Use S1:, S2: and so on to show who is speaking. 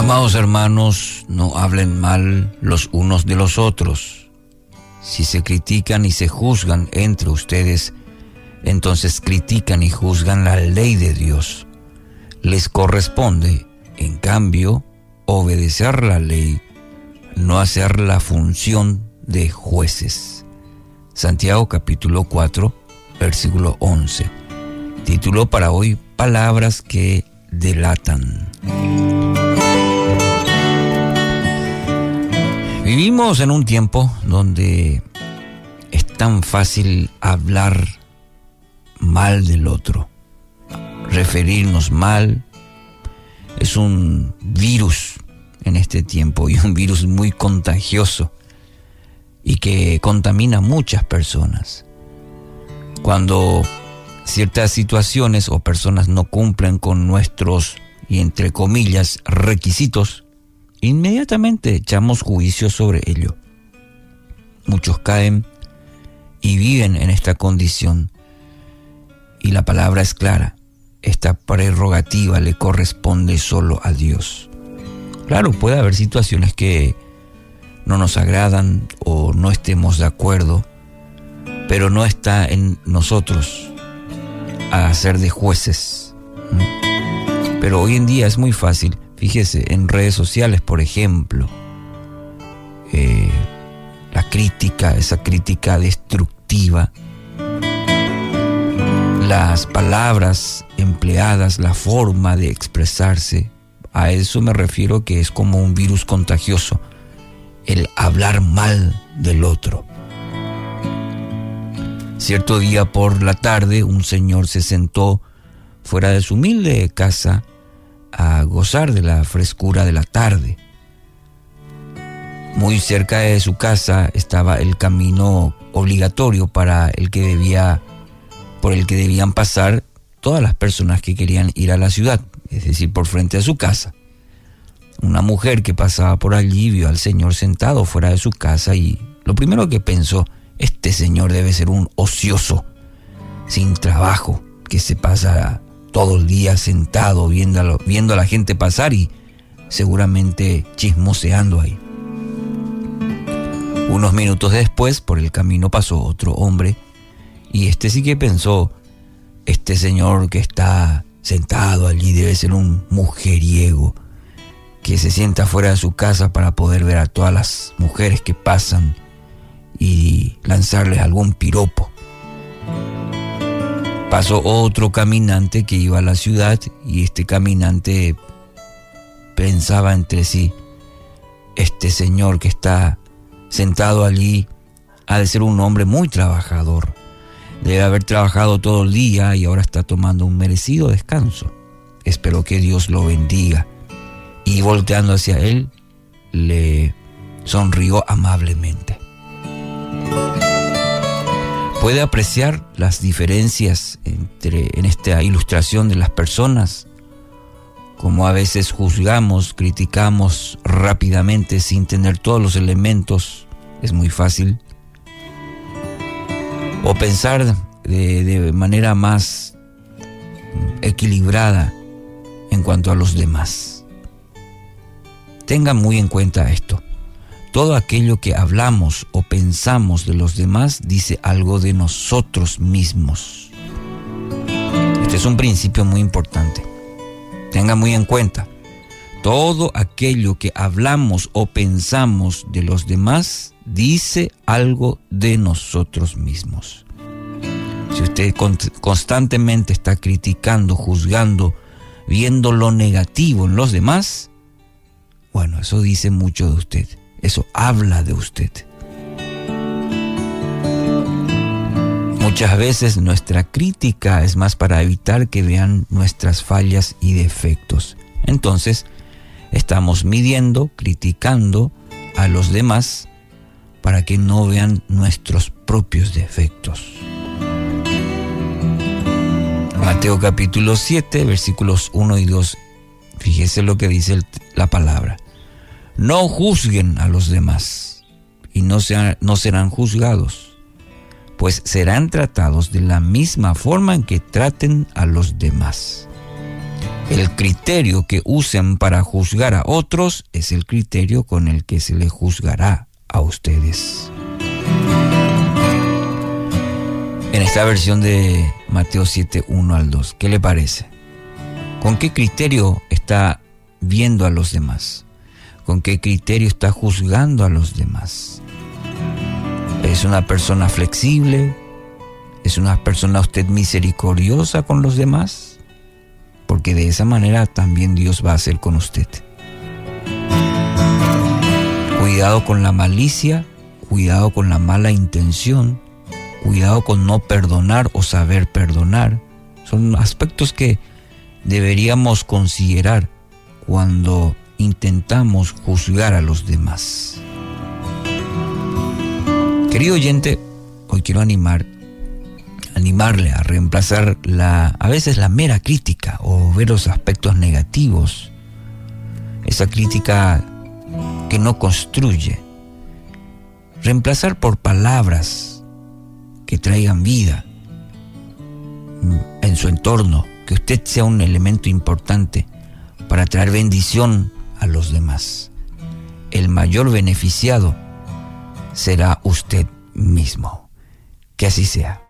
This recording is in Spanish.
S1: Amados hermanos, no hablen mal los unos de los otros. Si se critican y se juzgan entre ustedes, entonces critican y juzgan la ley de Dios. Les corresponde, en cambio, obedecer la ley, no hacer la función de jueces. Santiago capítulo 4, versículo 11. Título para hoy, Palabras que delatan. Vivimos en un tiempo donde es tan fácil hablar mal del otro, referirnos mal. Es un virus en este tiempo y un virus muy contagioso y que contamina a muchas personas. Cuando ciertas situaciones o personas no cumplen con nuestros, y entre comillas, requisitos, inmediatamente echamos juicio sobre ello. Muchos caen y viven en esta condición. Y la palabra es clara, esta prerrogativa le corresponde solo a Dios. Claro, puede haber situaciones que no nos agradan o no estemos de acuerdo, pero no está en nosotros a ser de jueces. Pero hoy en día es muy fácil Fíjese, en redes sociales, por ejemplo, eh, la crítica, esa crítica destructiva, las palabras empleadas, la forma de expresarse, a eso me refiero que es como un virus contagioso, el hablar mal del otro. Cierto día por la tarde un señor se sentó fuera de su humilde casa a gozar de la frescura de la tarde. Muy cerca de su casa estaba el camino obligatorio para el que debía por el que debían pasar todas las personas que querían ir a la ciudad, es decir, por frente a su casa. Una mujer que pasaba por allí vio al señor sentado fuera de su casa y lo primero que pensó, este señor debe ser un ocioso, sin trabajo, que se pasa todo el día sentado viendo, viendo a la gente pasar y seguramente chismoseando ahí. Unos minutos después, por el camino pasó otro hombre y este sí que pensó, este señor que está sentado allí debe ser un mujeriego que se sienta fuera de su casa para poder ver a todas las mujeres que pasan y lanzarles algún piropo. Pasó otro caminante que iba a la ciudad y este caminante pensaba entre sí, este señor que está sentado allí ha de ser un hombre muy trabajador. Debe haber trabajado todo el día y ahora está tomando un merecido descanso. Espero que Dios lo bendiga. Y volteando hacia él, le sonrió amablemente puede apreciar las diferencias entre, en esta ilustración de las personas, como a veces juzgamos, criticamos rápidamente sin tener todos los elementos, es muy fácil. O pensar de, de manera más equilibrada en cuanto a los demás. Tengan muy en cuenta esto. Todo aquello que hablamos o pensamos de los demás dice algo de nosotros mismos. Este es un principio muy importante. Tenga muy en cuenta. Todo aquello que hablamos o pensamos de los demás dice algo de nosotros mismos. Si usted constantemente está criticando, juzgando, viendo lo negativo en los demás, bueno, eso dice mucho de usted. Eso habla de usted. Muchas veces nuestra crítica es más para evitar que vean nuestras fallas y defectos. Entonces, estamos midiendo, criticando a los demás para que no vean nuestros propios defectos. Mateo capítulo 7, versículos 1 y 2. Fíjese lo que dice la palabra. No juzguen a los demás y no, no serán juzgados, pues serán tratados de la misma forma en que traten a los demás. El el criterio que usen para juzgar a otros es el criterio con el que se les juzgará a ustedes. En esta versión de Mateo 7, 1 al 2, ¿qué le parece? ¿Con qué criterio está viendo a los demás? ¿Con qué criterio está juzgando a los demás? ¿Es una persona flexible? ¿Es una persona usted misericordiosa con los demás? Porque de esa manera también Dios va a hacer con usted. Cuidado con la malicia, cuidado con la mala intención, cuidado con no perdonar o saber perdonar. Son aspectos que deberíamos considerar cuando intentamos juzgar a los demás. Querido oyente, hoy quiero animar animarle a reemplazar la a veces la mera crítica o ver los aspectos negativos. Esa crítica que no construye. Reemplazar por palabras que traigan vida en su entorno, que usted sea un elemento importante para traer bendición a los demás. El mayor beneficiado será usted mismo. Que así sea.